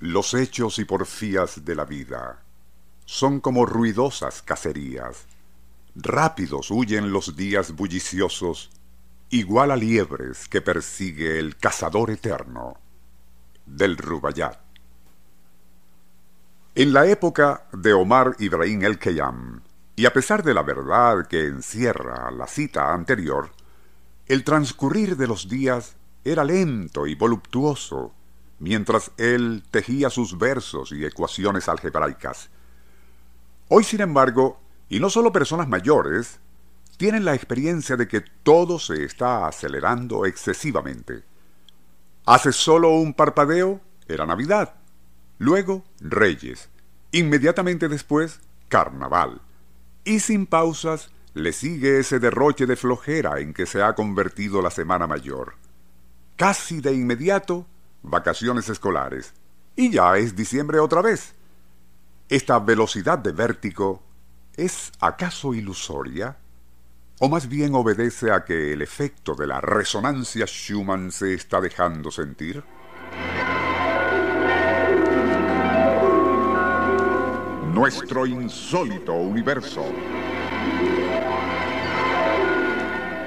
Los hechos y porfías de la vida son como ruidosas cacerías. Rápidos huyen los días bulliciosos, igual a liebres que persigue el cazador eterno del Rubayat. En la época de Omar Ibrahim el Khayyam, y a pesar de la verdad que encierra la cita anterior, el transcurrir de los días era lento y voluptuoso, mientras él tejía sus versos y ecuaciones algebraicas. Hoy, sin embargo, y no solo personas mayores, tienen la experiencia de que todo se está acelerando excesivamente. Hace solo un parpadeo era Navidad, luego Reyes, inmediatamente después Carnaval, y sin pausas le sigue ese derroche de flojera en que se ha convertido la Semana Mayor. Casi de inmediato, vacaciones escolares, y ya es diciembre otra vez. Esta velocidad de vértigo ¿Es acaso ilusoria? ¿O más bien obedece a que el efecto de la resonancia Schumann se está dejando sentir? Nuestro insólito universo.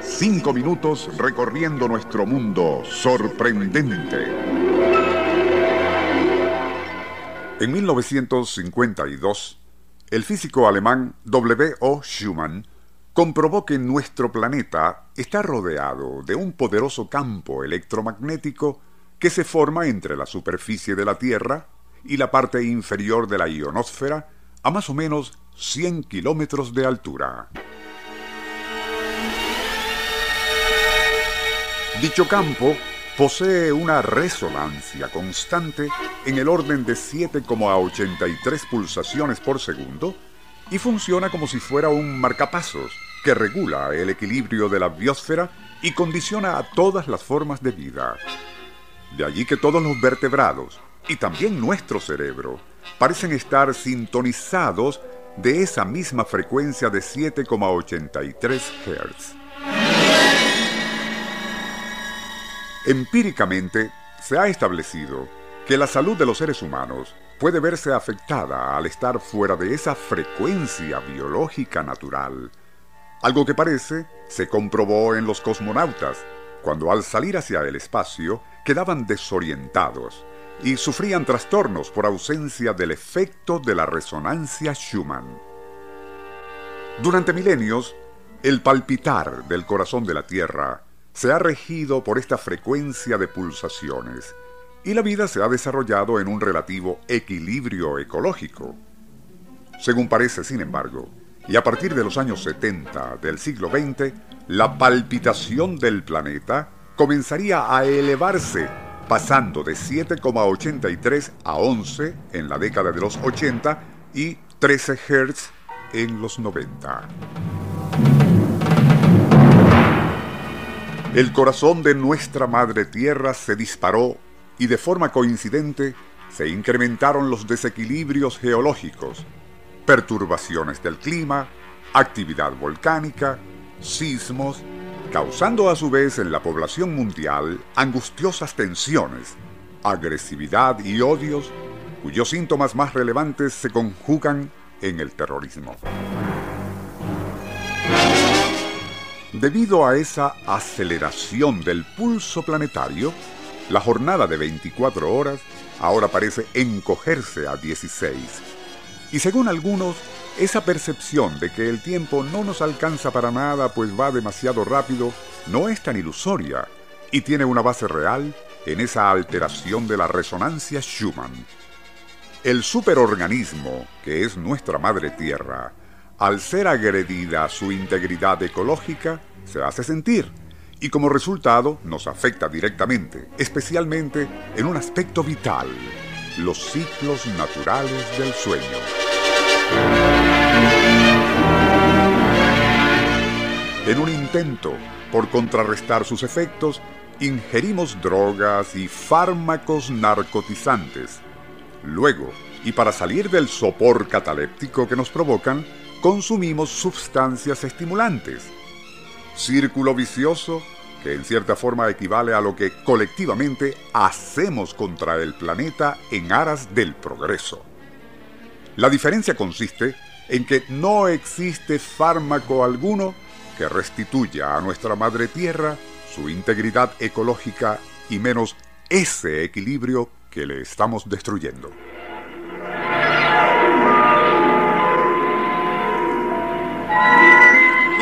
Cinco minutos recorriendo nuestro mundo sorprendente. En 1952, el físico alemán W. O. Schumann comprobó que nuestro planeta está rodeado de un poderoso campo electromagnético que se forma entre la superficie de la Tierra y la parte inferior de la ionosfera a más o menos 100 kilómetros de altura. Dicho campo posee una resonancia constante en el orden de 7,83 pulsaciones por segundo y funciona como si fuera un marcapasos que regula el equilibrio de la biosfera y condiciona a todas las formas de vida. De allí que todos los vertebrados, y también nuestro cerebro, parecen estar sintonizados de esa misma frecuencia de 7,83 Hz. Empíricamente, se ha establecido que la salud de los seres humanos puede verse afectada al estar fuera de esa frecuencia biológica natural, algo que parece se comprobó en los cosmonautas, cuando al salir hacia el espacio quedaban desorientados y sufrían trastornos por ausencia del efecto de la resonancia Schumann. Durante milenios, el palpitar del corazón de la Tierra se ha regido por esta frecuencia de pulsaciones y la vida se ha desarrollado en un relativo equilibrio ecológico. Según parece, sin embargo, y a partir de los años 70 del siglo XX, la palpitación del planeta comenzaría a elevarse, pasando de 7,83 a 11 en la década de los 80 y 13 Hz en los 90. El corazón de nuestra madre tierra se disparó y de forma coincidente se incrementaron los desequilibrios geológicos, perturbaciones del clima, actividad volcánica, sismos, causando a su vez en la población mundial angustiosas tensiones, agresividad y odios, cuyos síntomas más relevantes se conjugan en el terrorismo. Debido a esa aceleración del pulso planetario, La jornada de 24 horas ahora parece encogerse a 16. Y según algunos, esa percepción de que el tiempo no nos alcanza para nada pues va demasiado rápido no es tan ilusoria y tiene una base real en esa alteración de la resonancia Schumann. El superorganismo, que es nuestra madre tierra, al ser agredida su integridad ecológica, se hace sentir y como resultado nos afecta directamente, especialmente en un aspecto vital, los ciclos naturales del sueño. En un intento por contrarrestar sus efectos, ingerimos drogas y fármacos narcotizantes. Luego, y para salir del sopor cataléptico que nos provocan, consumimos sustancias estimulantes. Círculo vicioso que en cierta forma equivale a lo que colectivamente hacemos contra el planeta en aras del progreso. La diferencia consiste en que no existe fármaco alguno que restituya a nuestra madre tierra su integridad ecológica y menos ese equilibrio que le estamos destruyendo.